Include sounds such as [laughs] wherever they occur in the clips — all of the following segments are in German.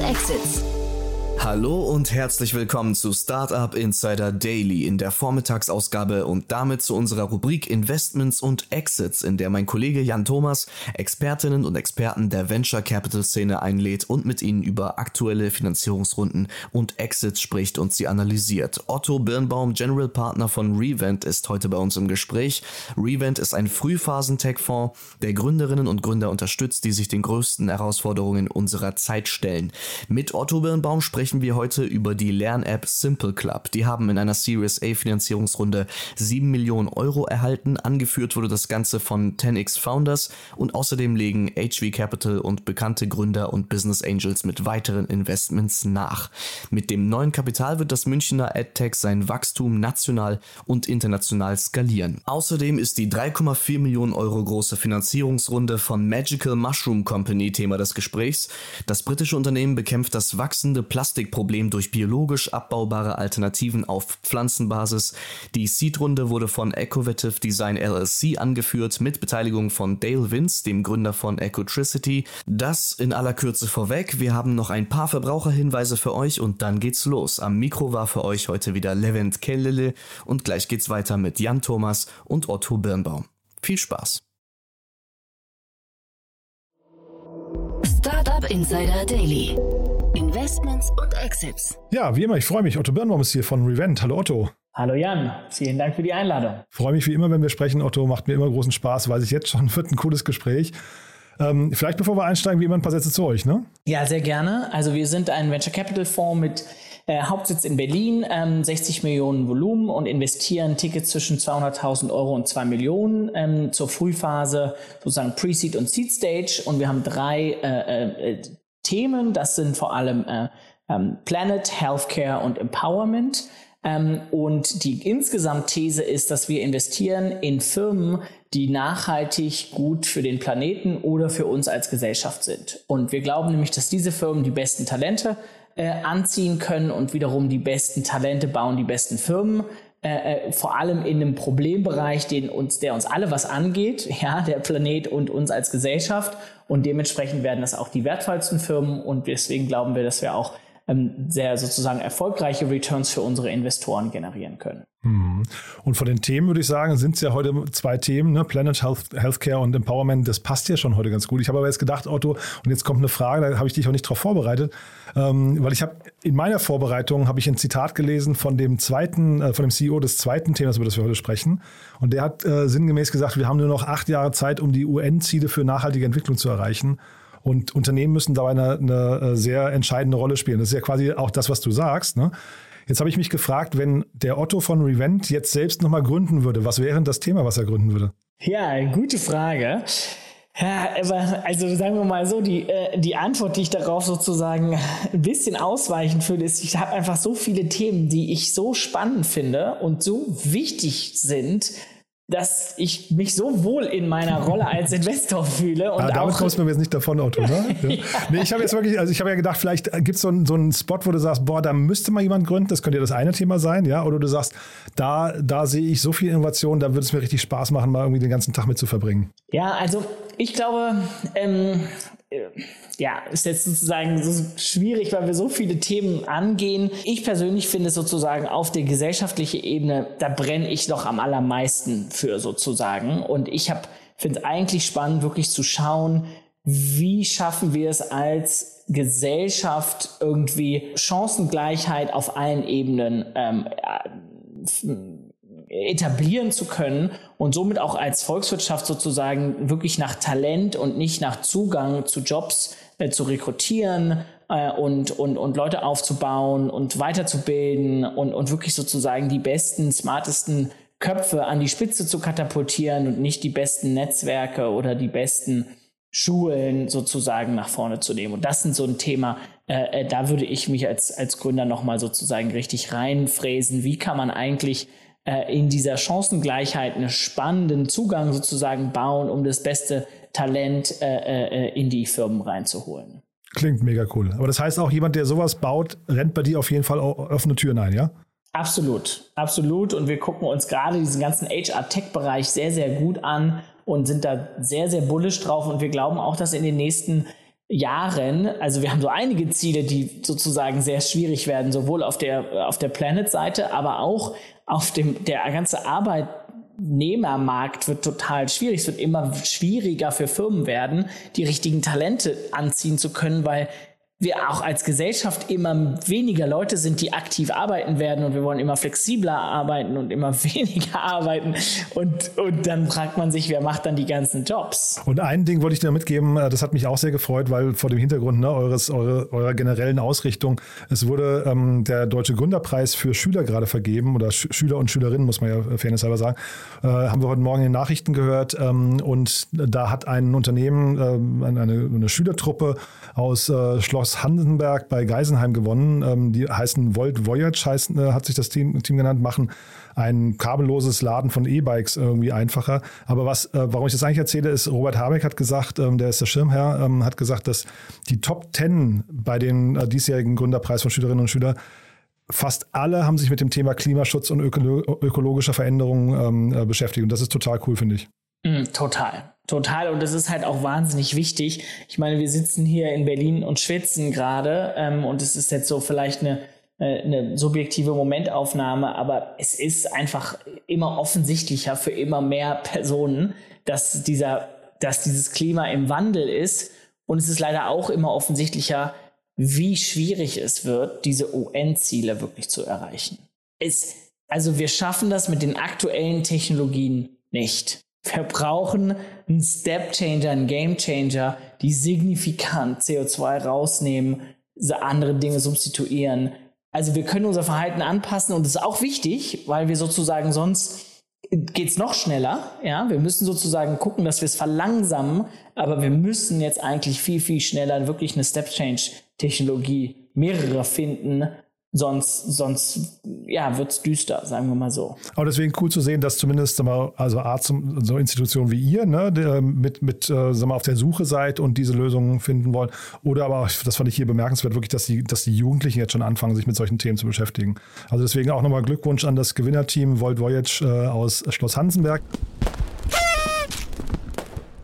Exits. Hallo und herzlich willkommen zu Startup Insider Daily in der Vormittagsausgabe und damit zu unserer Rubrik Investments und Exits, in der mein Kollege Jan Thomas Expertinnen und Experten der Venture Capital Szene einlädt und mit ihnen über aktuelle Finanzierungsrunden und Exits spricht und sie analysiert. Otto Birnbaum, General Partner von Revent, ist heute bei uns im Gespräch. Revent ist ein Frühphasen-Tech-Fonds, der Gründerinnen und Gründer unterstützt, die sich den größten Herausforderungen unserer Zeit stellen. Mit Otto Birnbaum sprechen sprechen wir heute über die Lern-App Simple Club. Die haben in einer Series A Finanzierungsrunde 7 Millionen Euro erhalten. Angeführt wurde das Ganze von 10x Founders und außerdem legen HV Capital und bekannte Gründer und Business Angels mit weiteren Investments nach. Mit dem neuen Kapital wird das Münchner AdTech sein Wachstum national und international skalieren. Außerdem ist die 3,4 Millionen Euro große Finanzierungsrunde von Magical Mushroom Company Thema des Gesprächs. Das britische Unternehmen bekämpft das wachsende Plastik Plastikproblem durch biologisch abbaubare Alternativen auf Pflanzenbasis. Die Seed-Runde wurde von Ecovative Design LLC angeführt mit Beteiligung von Dale Vince, dem Gründer von Ecotricity. Das in aller Kürze vorweg. Wir haben noch ein paar Verbraucherhinweise für euch und dann geht's los. Am Mikro war für euch heute wieder Levent Kellele und gleich geht's weiter mit Jan Thomas und Otto Birnbaum. Viel Spaß! Startup Insider Daily. Investments und Exits. Ja, wie immer, ich freue mich. Otto Birnbaum ist hier von Revent. Hallo Otto. Hallo Jan, vielen Dank für die Einladung. Freue mich wie immer, wenn wir sprechen. Otto macht mir immer großen Spaß, weiß ich jetzt schon, [laughs] wird ein cooles Gespräch. Ähm, vielleicht bevor wir einsteigen, wie immer ein paar Sätze zu euch, ne? Ja, sehr gerne. Also wir sind ein Venture Capital Fonds mit äh, Hauptsitz in Berlin, ähm, 60 Millionen Volumen und investieren Tickets zwischen 200.000 Euro und 2 Millionen ähm, zur Frühphase, sozusagen Pre-Seed und Seed Stage. Und wir haben drei äh, äh, Themen. Das sind vor allem äh, ähm, Planet, Healthcare und Empowerment. Ähm, und die insgesamt These ist, dass wir investieren in Firmen, die nachhaltig gut für den Planeten oder für uns als Gesellschaft sind. Und wir glauben nämlich, dass diese Firmen die besten Talente äh, anziehen können und wiederum die besten Talente bauen die besten Firmen. Äh, äh, vor allem in einem Problembereich, den uns, der uns alle was angeht, [laughs] ja, der Planet und uns als Gesellschaft. Und dementsprechend werden das auch die wertvollsten Firmen. Und deswegen glauben wir, dass wir auch ähm, sehr sozusagen erfolgreiche Returns für unsere Investoren generieren können. Mhm. Und von den Themen würde ich sagen, sind es ja heute zwei Themen, ne? Planet Health, Healthcare und Empowerment. Das passt ja schon heute ganz gut. Ich habe aber jetzt gedacht, Otto, und jetzt kommt eine Frage, da habe ich dich auch nicht darauf vorbereitet, ähm, weil ich habe in meiner Vorbereitung habe ich ein Zitat gelesen von dem zweiten, äh, von dem CEO des zweiten Themas, über das wir heute sprechen. Und der hat äh, sinngemäß gesagt, wir haben nur noch acht Jahre Zeit, um die UN-Ziele für nachhaltige Entwicklung zu erreichen. Und Unternehmen müssen dabei eine, eine äh, sehr entscheidende Rolle spielen. Das ist ja quasi auch das, was du sagst. Ne? Jetzt habe ich mich gefragt, wenn der Otto von Revent jetzt selbst nochmal gründen würde, was wäre das Thema, was er gründen würde? Ja, gute Frage. Ja, aber also sagen wir mal so, die, äh, die Antwort, die ich darauf sozusagen ein bisschen ausweichen würde, ist, ich habe einfach so viele Themen, die ich so spannend finde und so wichtig sind, dass ich mich so wohl in meiner Rolle als Investor fühle. Und ah, damit kommst du mir jetzt nicht davon, Otto, ne? [laughs] ja. Nee, ich habe jetzt wirklich, also ich habe ja gedacht, vielleicht gibt es so, einen, so einen Spot, wo du sagst, boah, da müsste mal jemand gründen, das könnte ja das eine Thema sein, ja, oder du sagst, da, da sehe ich so viel Innovation, da würde es mir richtig Spaß machen, mal irgendwie den ganzen Tag mit zu verbringen. Ja, also ich glaube, ähm, ja, ist jetzt sozusagen so schwierig, weil wir so viele Themen angehen. Ich persönlich finde es sozusagen auf der gesellschaftlichen Ebene, da brenne ich noch am allermeisten für sozusagen. Und ich habe finde es eigentlich spannend, wirklich zu schauen, wie schaffen wir es als Gesellschaft irgendwie Chancengleichheit auf allen Ebenen ähm, etablieren zu können und somit auch als Volkswirtschaft sozusagen wirklich nach Talent und nicht nach Zugang zu Jobs äh, zu rekrutieren äh, und, und, und Leute aufzubauen und weiterzubilden und, und wirklich sozusagen die besten, smartesten Köpfe an die Spitze zu katapultieren und nicht die besten Netzwerke oder die besten Schulen sozusagen nach vorne zu nehmen. Und das sind so ein Thema, äh, äh da würde ich mich als, als Gründer nochmal sozusagen richtig reinfräsen. Wie kann man eigentlich äh, in dieser Chancengleichheit einen spannenden Zugang sozusagen bauen, um das beste Talent äh, äh, in die Firmen reinzuholen. Klingt mega cool. Aber das heißt auch, jemand, der sowas baut, rennt bei dir auf jeden Fall offene Türen ein, ja? Absolut, absolut. Und wir gucken uns gerade diesen ganzen HR-Tech-Bereich sehr, sehr gut an und sind da sehr, sehr bullisch drauf. Und wir glauben auch, dass in den nächsten Jahren, also wir haben so einige Ziele, die sozusagen sehr schwierig werden, sowohl auf der, auf der Planet-Seite, aber auch auf dem, der ganze Arbeitnehmermarkt wird total schwierig. Es wird immer schwieriger für Firmen werden, die richtigen Talente anziehen zu können, weil wir auch als Gesellschaft immer weniger Leute sind, die aktiv arbeiten werden und wir wollen immer flexibler arbeiten und immer [laughs] weniger arbeiten. Und, und dann fragt man sich, wer macht dann die ganzen Jobs? Und ein Ding wollte ich dir mitgeben, äh, das hat mich auch sehr gefreut, weil vor dem Hintergrund ne, eures, eure, eurer generellen Ausrichtung, es wurde ähm, der Deutsche Gründerpreis für Schüler gerade vergeben oder Sch Schüler und Schülerinnen, muss man ja fairnesshalber sagen, äh, haben wir heute Morgen in den Nachrichten gehört. Ähm, und da hat ein Unternehmen, äh, eine, eine Schülertruppe aus äh, Schloss Schloss Hansenberg bei Geisenheim gewonnen. Ähm, die heißen Volt Voyage, heißt, äh, hat sich das Team, Team genannt, machen ein kabelloses Laden von E-Bikes irgendwie einfacher. Aber was, äh, warum ich das eigentlich erzähle, ist, Robert Habeck hat gesagt, ähm, der ist der Schirmherr, ähm, hat gesagt, dass die Top Ten bei den äh, diesjährigen Gründerpreis von Schülerinnen und Schülern fast alle haben sich mit dem Thema Klimaschutz und ökolo ökologischer Veränderung ähm, äh, beschäftigt. Und das ist total cool, finde ich. Mm, total. Total. Und das ist halt auch wahnsinnig wichtig. Ich meine, wir sitzen hier in Berlin und schwitzen gerade. Ähm, und es ist jetzt so vielleicht eine, äh, eine subjektive Momentaufnahme, aber es ist einfach immer offensichtlicher für immer mehr Personen, dass dieser, dass dieses Klima im Wandel ist. Und es ist leider auch immer offensichtlicher, wie schwierig es wird, diese UN-Ziele wirklich zu erreichen. Es, also wir schaffen das mit den aktuellen Technologien nicht. Wir brauchen einen Step Changer, einen Game Changer, die signifikant CO2 rausnehmen, andere Dinge substituieren. Also wir können unser Verhalten anpassen und das ist auch wichtig, weil wir sozusagen sonst geht's noch schneller. Ja, wir müssen sozusagen gucken, dass wir es verlangsamen, aber wir müssen jetzt eigentlich viel, viel schneller wirklich eine Step Change Technologie mehrere finden, sonst, sonst ja, wird es düster, sagen wir mal so. Aber deswegen cool zu sehen, dass zumindest mal, also Arzt, so Institutionen wie ihr ne, mit, mit äh, sag mal, auf der Suche seid und diese Lösungen finden wollen. Oder aber, das fand ich hier bemerkenswert, wirklich, dass die, dass die Jugendlichen jetzt schon anfangen, sich mit solchen Themen zu beschäftigen. Also deswegen auch nochmal Glückwunsch an das Gewinnerteam Volt Voyage äh, aus Schloss Hansenberg.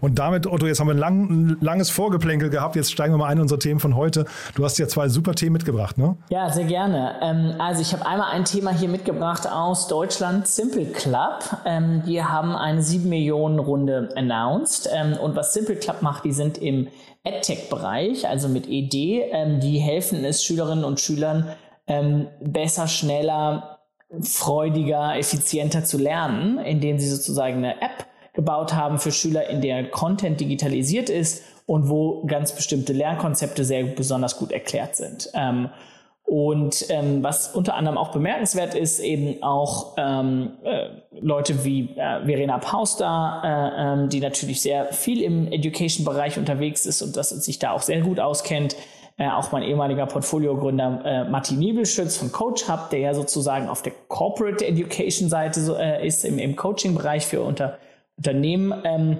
Und damit, Otto, jetzt haben wir ein, lang, ein, langes Vorgeplänkel gehabt. Jetzt steigen wir mal ein in unsere Themen von heute. Du hast ja zwei super Themen mitgebracht, ne? Ja, sehr gerne. Ähm, also ich habe einmal ein Thema hier mitgebracht aus Deutschland, Simple Club. Ähm, die haben eine 7 Millionen Runde announced. Ähm, und was Simple Club macht, die sind im EdTech-Bereich, also mit ED. Ähm, die helfen es Schülerinnen und Schülern ähm, besser, schneller, freudiger, effizienter zu lernen, indem sie sozusagen eine App gebaut haben für Schüler, in der Content digitalisiert ist und wo ganz bestimmte Lernkonzepte sehr besonders gut erklärt sind. Ähm, und ähm, was unter anderem auch bemerkenswert ist, eben auch ähm, äh, Leute wie äh, Verena Pauster, äh, ähm, die natürlich sehr viel im Education-Bereich unterwegs ist und das sich da auch sehr gut auskennt. Äh, auch mein ehemaliger Portfoliogründer äh, Martin Niebelschütz von Coach Hub, der ja sozusagen auf der Corporate Education-Seite so, äh, ist, im, im Coaching-Bereich für unter Unternehmen. Ähm,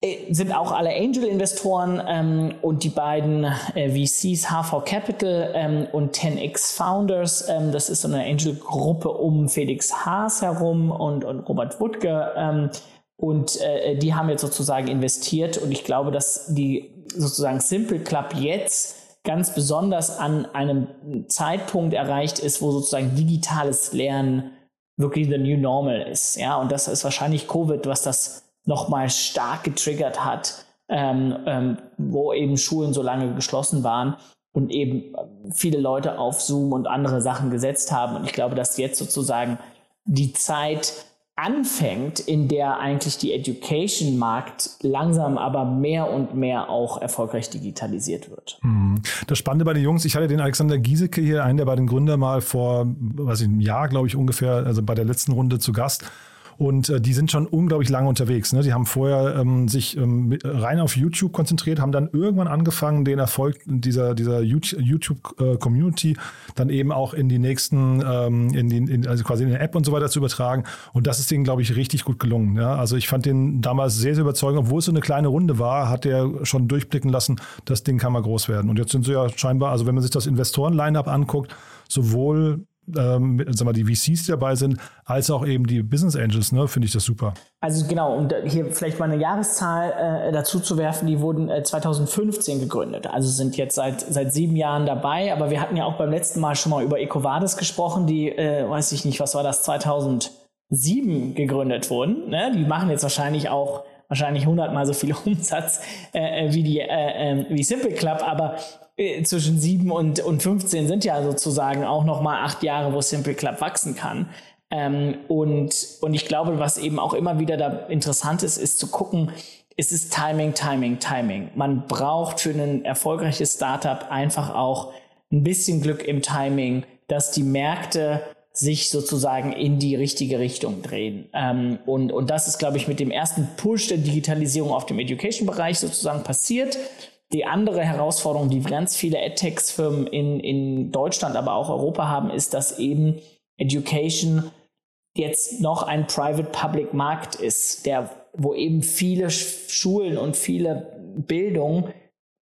äh, sind auch alle Angel-Investoren ähm, und die beiden äh, VCs HV Capital ähm, und 10x Founders. Ähm, das ist so eine Angel-Gruppe um Felix Haas herum und, und Robert Wuttke. Ähm, und äh, die haben jetzt sozusagen investiert und ich glaube, dass die sozusagen Simple Club jetzt ganz besonders an einem Zeitpunkt erreicht ist, wo sozusagen digitales Lernen wirklich the new normal ist. Ja, und das ist wahrscheinlich Covid, was das nochmal stark getriggert hat, ähm, ähm, wo eben Schulen so lange geschlossen waren und eben viele Leute auf Zoom und andere Sachen gesetzt haben. Und ich glaube, dass jetzt sozusagen die Zeit anfängt, in der eigentlich die Education-Markt langsam aber mehr und mehr auch erfolgreich digitalisiert wird. Hm. Das Spannende bei den Jungs, ich hatte den Alexander Giesecke hier, einen der beiden Gründer, mal vor, was ich, einem Jahr, glaube ich, ungefähr, also bei der letzten Runde zu Gast. Und äh, die sind schon unglaublich lange unterwegs. Ne? Die haben vorher ähm, sich ähm, rein auf YouTube konzentriert, haben dann irgendwann angefangen, den Erfolg dieser, dieser YouTube-Community äh, dann eben auch in die nächsten, ähm, in die, in, also quasi in der App und so weiter zu übertragen. Und das ist denen, glaube ich, richtig gut gelungen. Ja? Also ich fand den damals sehr, sehr überzeugend. Obwohl es so eine kleine Runde war, hat der schon durchblicken lassen, das Ding kann mal groß werden. Und jetzt sind sie ja scheinbar, also wenn man sich das Investoren-Line-Up anguckt, sowohl ähm, sagen wir, die VCs, dabei sind, als auch eben die Business Angels, ne, finde ich das super. Also genau, um hier vielleicht mal eine Jahreszahl äh, dazu zu werfen, die wurden äh, 2015 gegründet, also sind jetzt seit, seit sieben Jahren dabei, aber wir hatten ja auch beim letzten Mal schon mal über Ecovadis gesprochen, die, äh, weiß ich nicht, was war das, 2007 gegründet wurden. Ne? Die machen jetzt wahrscheinlich auch wahrscheinlich hundertmal so viel [laughs] Umsatz äh, äh, wie die äh, äh, wie Simple Club, aber zwischen 7 und, und 15 sind ja sozusagen auch nochmal acht Jahre, wo Simple Club wachsen kann. Ähm, und, und ich glaube, was eben auch immer wieder da interessant ist, ist zu gucken, es ist Timing, Timing, Timing. Man braucht für ein erfolgreiches Startup einfach auch ein bisschen Glück im Timing, dass die Märkte sich sozusagen in die richtige Richtung drehen. Ähm, und, und das ist, glaube ich, mit dem ersten Push der Digitalisierung auf dem Education-Bereich sozusagen passiert. Die andere Herausforderung, die ganz viele EdTechs-Firmen in, in Deutschland, aber auch Europa haben, ist, dass eben Education jetzt noch ein Private-Public-Markt ist, der, wo eben viele Schulen und viele Bildung,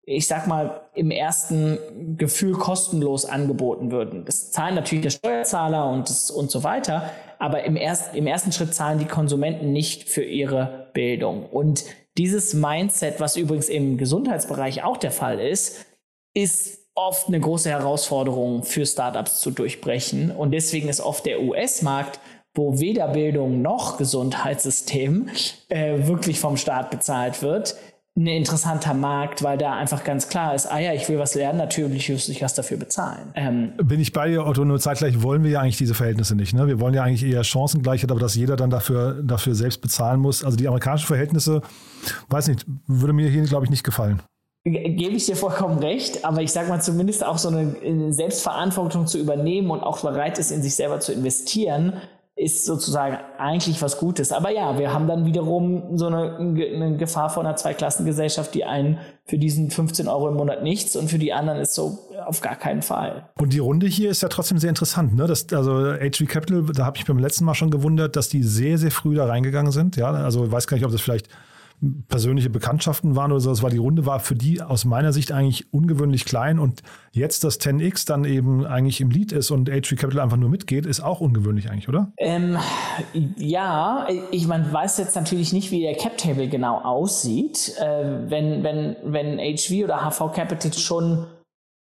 ich sag mal, im ersten Gefühl kostenlos angeboten würden. Das zahlen natürlich der Steuerzahler und, das, und so weiter, aber im, erst, im ersten Schritt zahlen die Konsumenten nicht für ihre Bildung. Und dieses Mindset, was übrigens im Gesundheitsbereich auch der Fall ist, ist oft eine große Herausforderung für Startups zu durchbrechen. Und deswegen ist oft der US-Markt, wo weder Bildung noch Gesundheitssystem äh, wirklich vom Staat bezahlt wird, ein interessanter Markt, weil da einfach ganz klar ist, ah ja, ich will was lernen, natürlich muss ich was dafür bezahlen. Ähm, Bin ich bei dir, Otto, nur zeitgleich wollen wir ja eigentlich diese Verhältnisse nicht. Ne? Wir wollen ja eigentlich eher Chancengleichheit, aber dass jeder dann dafür, dafür selbst bezahlen muss. Also die amerikanischen Verhältnisse, weiß nicht, würde mir hier, glaube ich, nicht gefallen. Gebe ich dir vollkommen recht, aber ich sage mal zumindest auch so eine Selbstverantwortung zu übernehmen und auch bereit ist, in sich selber zu investieren, ist sozusagen eigentlich was Gutes. Aber ja, wir haben dann wiederum so eine, eine Gefahr von einer Zweiklassengesellschaft, die einen für diesen 15 Euro im Monat nichts und für die anderen ist so auf gar keinen Fall. Und die Runde hier ist ja trotzdem sehr interessant. Ne? Das, also HV Capital, da habe ich beim letzten Mal schon gewundert, dass die sehr, sehr früh da reingegangen sind. Ja, also weiß gar nicht, ob das vielleicht persönliche Bekanntschaften waren oder so. Das war die Runde, war für die aus meiner Sicht eigentlich ungewöhnlich klein und jetzt, dass 10x dann eben eigentlich im Lead ist und H3 Capital einfach nur mitgeht, ist auch ungewöhnlich eigentlich, oder? Ähm, ja, ich man weiß jetzt natürlich nicht, wie der Cap Table genau aussieht. Äh, wenn, wenn, wenn HV oder HV Capital schon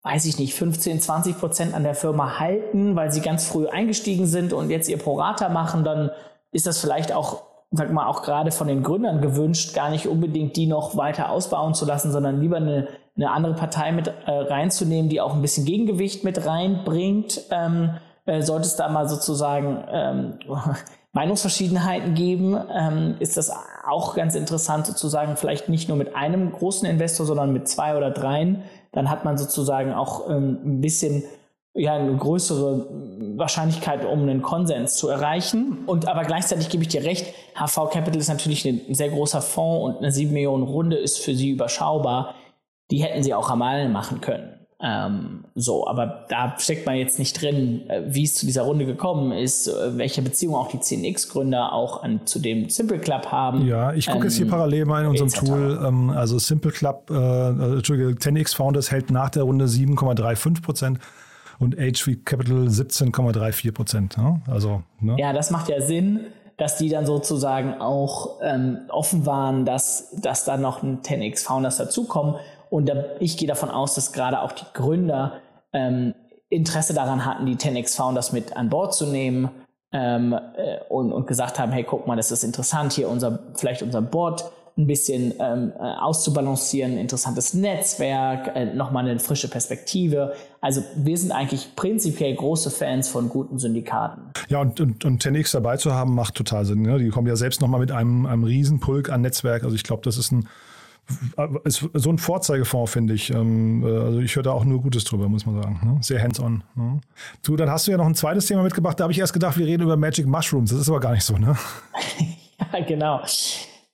weiß ich nicht, 15, 20 Prozent an der Firma halten, weil sie ganz früh eingestiegen sind und jetzt ihr Prorata machen, dann ist das vielleicht auch sag mal, auch gerade von den Gründern gewünscht, gar nicht unbedingt die noch weiter ausbauen zu lassen, sondern lieber eine, eine andere Partei mit äh, reinzunehmen, die auch ein bisschen Gegengewicht mit reinbringt. Ähm, äh, sollte es da mal sozusagen ähm, [laughs] Meinungsverschiedenheiten geben, ähm, ist das auch ganz interessant sozusagen, vielleicht nicht nur mit einem großen Investor, sondern mit zwei oder dreien. Dann hat man sozusagen auch ähm, ein bisschen ja, eine größere Wahrscheinlichkeit, um einen Konsens zu erreichen. Und aber gleichzeitig gebe ich dir recht, HV Capital ist natürlich ein sehr großer Fonds und eine 7 Millionen Runde ist für sie überschaubar. Die hätten sie auch am Allen machen können. Ähm, so, aber da steckt man jetzt nicht drin, äh, wie es zu dieser Runde gekommen ist, äh, welche Beziehung auch die 10x-Gründer auch an, zu dem Simple Club haben. Ja, ich gucke ähm, jetzt hier ähm, parallel mal in unserem Tool. Ähm, also Simple Club, äh, Entschuldige, 10x Founders hält nach der Runde 7,35 Prozent und HV Capital 17,34 Prozent. Ne? Also, ne? Ja, das macht ja Sinn, dass die dann sozusagen auch ähm, offen waren, dass, dass da noch ein 10x Founders dazukommen. Und da, ich gehe davon aus, dass gerade auch die Gründer ähm, Interesse daran hatten, die 10x Founders mit an Bord zu nehmen ähm, äh, und, und gesagt haben, hey, guck mal, das ist interessant, hier unser, vielleicht unser Board ein bisschen ähm, äh, auszubalancieren, interessantes Netzwerk, äh, nochmal eine frische Perspektive. Also wir sind eigentlich prinzipiell große Fans von guten Syndikaten. Ja, und, und, und 10x dabei zu haben, macht total Sinn. Ne? Die kommen ja selbst nochmal mit einem, einem Riesenpulk an Netzwerk. Also ich glaube, das ist ein ist so ein Vorzeigefonds, finde ich. Ähm, äh, also ich höre da auch nur Gutes drüber, muss man sagen. Ne? Sehr hands-on. Ne? Du, dann hast du ja noch ein zweites Thema mitgebracht. Da habe ich erst gedacht, wir reden über Magic Mushrooms. Das ist aber gar nicht so, ne? [laughs] ja, genau.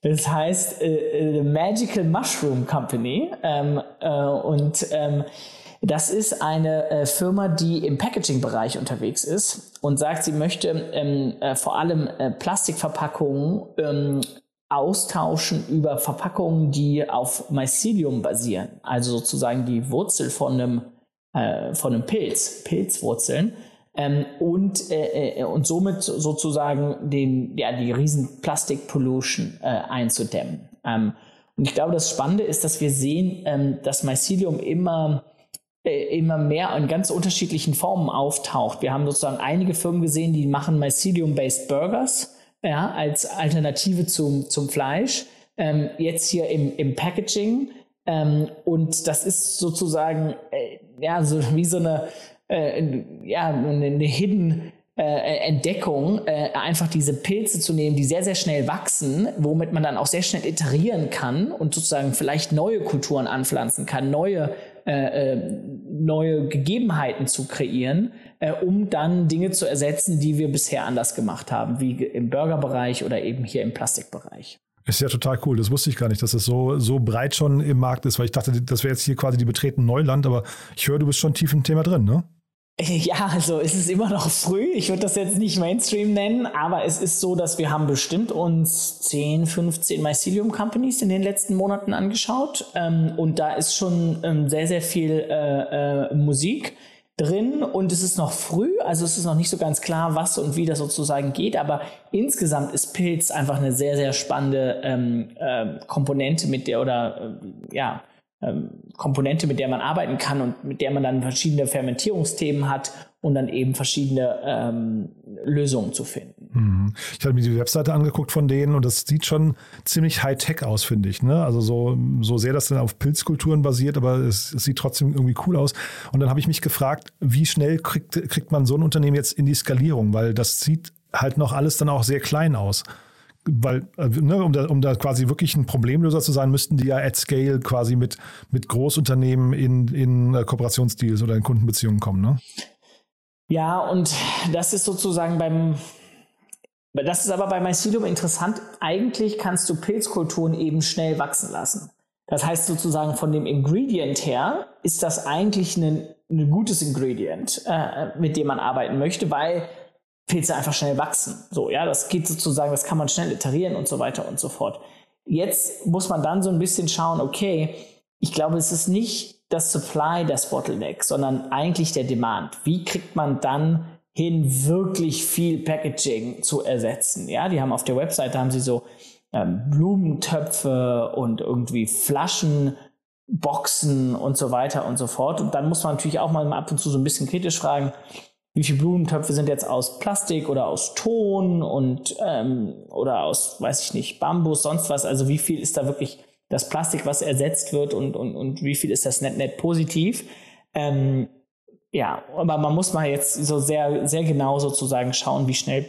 Das heißt äh, The Magical Mushroom Company. Ähm, äh, und ähm, das ist eine äh, Firma, die im Packaging-Bereich unterwegs ist und sagt, sie möchte ähm, äh, vor allem äh, Plastikverpackungen ähm, austauschen über Verpackungen, die auf Mycelium basieren. Also sozusagen die Wurzel von einem, äh, von einem Pilz, Pilzwurzeln ähm, und, äh, äh, und somit sozusagen den, ja, die riesen Plastik-Pollution äh, einzudämmen. Ähm, und ich glaube, das Spannende ist, dass wir sehen, ähm, dass Mycelium immer äh, immer mehr in ganz unterschiedlichen Formen auftaucht. Wir haben sozusagen einige Firmen gesehen, die machen Mycelium-based Burgers ja, als Alternative zum, zum Fleisch. Ähm, jetzt hier im, im Packaging. Ähm, und das ist sozusagen äh, ja, so wie so eine, äh, ja, eine, Hidden äh, Entdeckung, äh, einfach diese Pilze zu nehmen, die sehr, sehr schnell wachsen, womit man dann auch sehr schnell iterieren kann und sozusagen vielleicht neue Kulturen anpflanzen kann, neue, äh, äh neue Gegebenheiten zu kreieren, äh, um dann Dinge zu ersetzen, die wir bisher anders gemacht haben, wie im Burgerbereich oder eben hier im Plastikbereich. Ist ja total cool. Das wusste ich gar nicht, dass es so, so breit schon im Markt ist, weil ich dachte, das wäre jetzt hier quasi die betreten Neuland, aber ich höre, du bist schon tief im Thema drin, ne? [laughs] Ja, also es ist immer noch früh. Ich würde das jetzt nicht Mainstream nennen, aber es ist so, dass wir haben bestimmt uns 10, 15 Mycelium Companies in den letzten Monaten angeschaut. Ähm, und da ist schon ähm, sehr, sehr viel äh, äh, Musik drin und es ist noch früh, also es ist noch nicht so ganz klar, was und wie das sozusagen geht, aber insgesamt ist Pilz einfach eine sehr, sehr spannende ähm, äh, Komponente, mit der oder äh, ja, Komponente, mit der man arbeiten kann und mit der man dann verschiedene Fermentierungsthemen hat und dann eben verschiedene ähm, Lösungen zu finden. Mhm. Ich habe mir die Webseite angeguckt von denen und das sieht schon ziemlich high-tech aus, finde ich. Ne? Also so, so sehr das dann auf Pilzkulturen basiert, aber es, es sieht trotzdem irgendwie cool aus. Und dann habe ich mich gefragt, wie schnell kriegt, kriegt man so ein Unternehmen jetzt in die Skalierung? Weil das sieht halt noch alles dann auch sehr klein aus weil, äh, ne, um, da, um da quasi wirklich ein Problemlöser zu sein, müssten die ja at scale quasi mit, mit Großunternehmen in, in äh, Kooperationsdeals oder in Kundenbeziehungen kommen, ne? Ja, und das ist sozusagen beim, das ist aber bei Mycelium interessant. Eigentlich kannst du Pilzkulturen eben schnell wachsen lassen. Das heißt sozusagen von dem Ingredient her ist das eigentlich ein, ein gutes Ingredient, äh, mit dem man arbeiten möchte, weil Pilze einfach schnell wachsen. So, ja, das geht sozusagen, das kann man schnell iterieren und so weiter und so fort. Jetzt muss man dann so ein bisschen schauen, okay, ich glaube, es ist nicht das Supply das Bottleneck, sondern eigentlich der Demand. Wie kriegt man dann hin, wirklich viel Packaging zu ersetzen? Ja, die haben auf der Webseite haben sie so ähm, Blumentöpfe und irgendwie Flaschen, Boxen und so weiter und so fort. Und dann muss man natürlich auch mal ab und zu so ein bisschen kritisch fragen, wie viele Blumentöpfe sind jetzt aus Plastik oder aus Ton und ähm, oder aus, weiß ich nicht, Bambus, sonst was. Also wie viel ist da wirklich das Plastik, was ersetzt wird und, und, und wie viel ist das net net positiv? Ähm, ja, aber man muss mal jetzt so sehr, sehr genau sozusagen schauen, wie schnell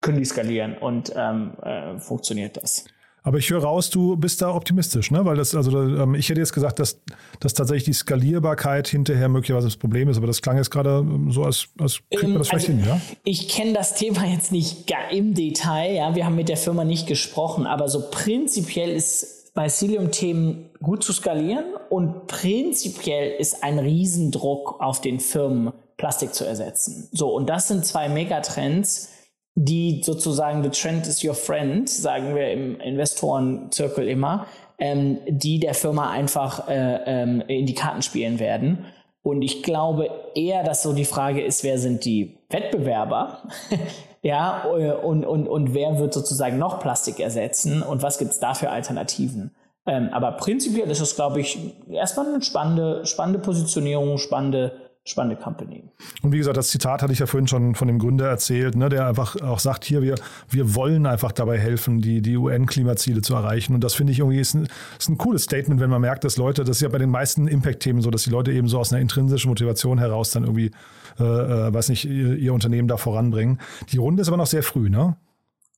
können die skalieren und ähm, äh, funktioniert das. Aber ich höre raus, du bist da optimistisch, ne? Weil das, also ähm, ich hätte jetzt gesagt, dass, dass tatsächlich die Skalierbarkeit hinterher möglicherweise das Problem ist, aber das klang jetzt gerade ähm, so, als, als kriegt man das vielleicht also, hin, ja? Ich kenne das Thema jetzt nicht im Detail, ja. Wir haben mit der Firma nicht gesprochen, aber so prinzipiell ist bei Cilium-Themen gut zu skalieren und prinzipiell ist ein Riesendruck auf den Firmen, Plastik zu ersetzen. So, und das sind zwei Megatrends, die sozusagen the trend is your friend, sagen wir im Investorenzirkel immer, ähm, die der Firma einfach äh, ähm, in die Karten spielen werden. Und ich glaube eher, dass so die Frage ist, wer sind die Wettbewerber? [laughs] ja, äh, und, und, und wer wird sozusagen noch Plastik ersetzen und was gibt es da für Alternativen? Ähm, aber prinzipiell ist es, glaube ich, erstmal eine spannende, spannende Positionierung, spannende spannende Company. Und wie gesagt, das Zitat hatte ich ja vorhin schon von dem Gründer erzählt, ne, der einfach auch sagt, hier, wir, wir wollen einfach dabei helfen, die, die UN-Klimaziele zu erreichen. Und das finde ich irgendwie ist ein, ist ein cooles Statement, wenn man merkt, dass Leute, das ist ja bei den meisten Impact-Themen so, dass die Leute eben so aus einer intrinsischen Motivation heraus dann irgendwie, äh, äh, weiß nicht, ihr, ihr Unternehmen da voranbringen. Die Runde ist aber noch sehr früh, ne?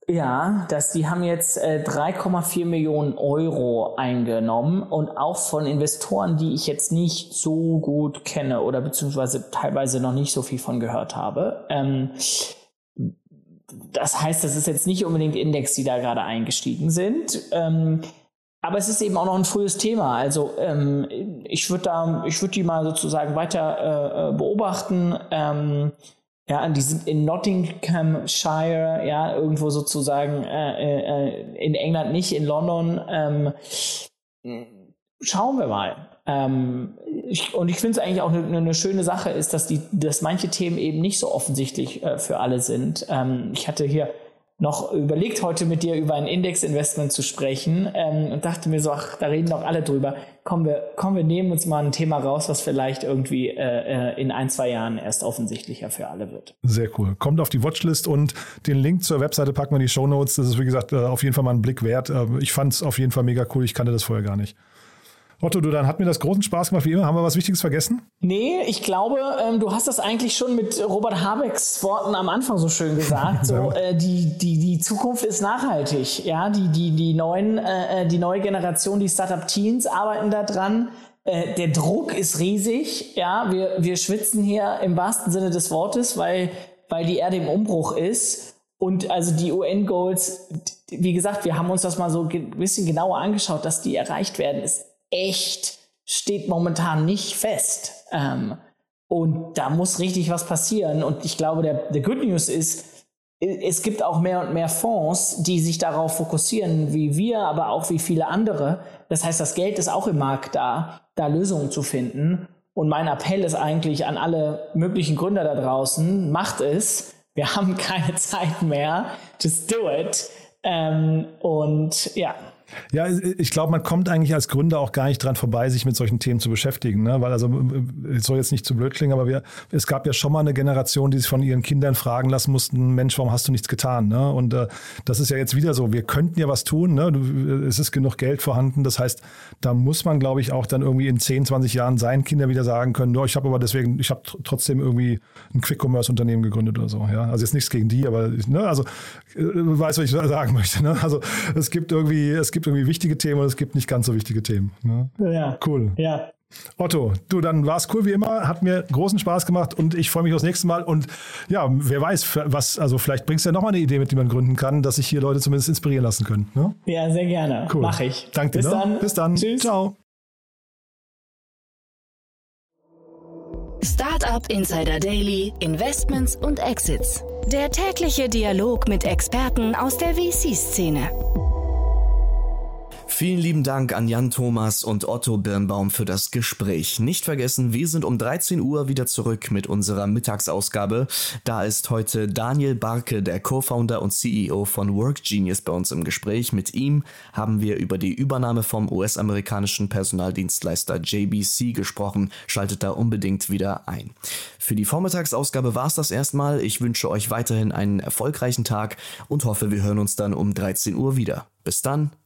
Ja, dass die haben jetzt äh, 3,4 Millionen Euro eingenommen und auch von Investoren, die ich jetzt nicht so gut kenne oder beziehungsweise teilweise noch nicht so viel von gehört habe. Ähm, das heißt, das ist jetzt nicht unbedingt Index, die da gerade eingestiegen sind. Ähm, aber es ist eben auch noch ein frühes Thema. Also ähm, ich würde da, ich würde die mal sozusagen weiter äh, äh beobachten. Ähm, ja, die sind in Nottinghamshire, ja, irgendwo sozusagen äh, äh, in England nicht, in London. Ähm, schauen wir mal. ähm, ich, und ich finde es eigentlich auch eine, eine schöne Sache ist, dass die, dass manche Themen eben nicht so offensichtlich äh, für alle sind. Ähm, ich hatte hier noch überlegt, heute mit dir über ein Indexinvestment zu sprechen ähm, und dachte mir so, ach, da reden doch alle drüber. Komm, wir, komm, wir nehmen uns mal ein Thema raus, was vielleicht irgendwie äh, äh in ein, zwei Jahren erst offensichtlicher für alle wird. Sehr cool. Kommt auf die Watchlist und den Link zur Webseite packen wir in die Show Notes. Das ist, wie gesagt, äh, auf jeden Fall mal ein Blick wert. Äh, ich fand es auf jeden Fall mega cool. Ich kannte das vorher gar nicht. Otto, du, dann hat mir das großen Spaß gemacht, wie immer. Haben wir was Wichtiges vergessen? Nee, ich glaube, ähm, du hast das eigentlich schon mit Robert Habecks Worten am Anfang so schön gesagt. [laughs] so, äh, die, die, die Zukunft ist nachhaltig. Ja, die, die, die, neuen, äh, äh die neue Generation, die Startup-Teens arbeiten da dran. Äh, der Druck ist riesig. Ja, wir, wir schwitzen hier im wahrsten Sinne des Wortes, weil, weil die Erde im Umbruch ist. Und also die UN-Goals, wie gesagt, wir haben uns das mal so ein bisschen genauer angeschaut, dass die erreicht werden, ist echt steht momentan nicht fest. Ähm, und da muss richtig was passieren. Und ich glaube, der, der Good News ist, es gibt auch mehr und mehr Fonds, die sich darauf fokussieren, wie wir, aber auch wie viele andere. Das heißt, das Geld ist auch im Markt da, da Lösungen zu finden. Und mein Appell ist eigentlich an alle möglichen Gründer da draußen, macht es. Wir [laughs] haben keine Zeit mehr. Just do it. Ähm, und ja, ja, ich glaube, man kommt eigentlich als Gründer auch gar nicht dran vorbei, sich mit solchen Themen zu beschäftigen. Ne? Weil also, es soll jetzt nicht zu blöd klingen, aber wir, es gab ja schon mal eine Generation, die sich von ihren Kindern fragen lassen mussten, Mensch, warum hast du nichts getan? Ne? Und äh, das ist ja jetzt wieder so, wir könnten ja was tun, ne? es ist genug Geld vorhanden. Das heißt, da muss man, glaube ich, auch dann irgendwie in 10, 20 Jahren seinen Kindern wieder sagen können, oh, ich habe aber deswegen, ich habe trotzdem irgendwie ein Quick-Commerce-Unternehmen gegründet oder so. Ja? Also jetzt nichts gegen die, aber ne? also äh, weiß, was ich sagen möchte. Ne? Also es gibt irgendwie, es gibt irgendwie wichtige Themen und es gibt nicht ganz so wichtige Themen. Ne? Ja. Cool. Ja. Otto, du, dann war es cool wie immer, hat mir großen Spaß gemacht und ich freue mich aufs nächste Mal. Und ja, wer weiß, was, also vielleicht bringst du ja nochmal eine Idee mit, die man gründen kann, dass sich hier Leute zumindest inspirieren lassen können. Ne? Ja, sehr gerne. Cool. Mache ich. Danke dir. Bis ne? dann. Bis dann. Tschüss. Ciao. Startup Insider Daily, Investments und Exits. Der tägliche Dialog mit Experten aus der VC-Szene. Vielen lieben Dank an Jan Thomas und Otto Birnbaum für das Gespräch. Nicht vergessen, wir sind um 13 Uhr wieder zurück mit unserer Mittagsausgabe. Da ist heute Daniel Barke, der Co-Founder und CEO von WorkGenius bei uns im Gespräch. Mit ihm haben wir über die Übernahme vom US-amerikanischen Personaldienstleister JBC gesprochen. Schaltet da unbedingt wieder ein. Für die Vormittagsausgabe war es das erstmal. Ich wünsche euch weiterhin einen erfolgreichen Tag und hoffe, wir hören uns dann um 13 Uhr wieder. Bis dann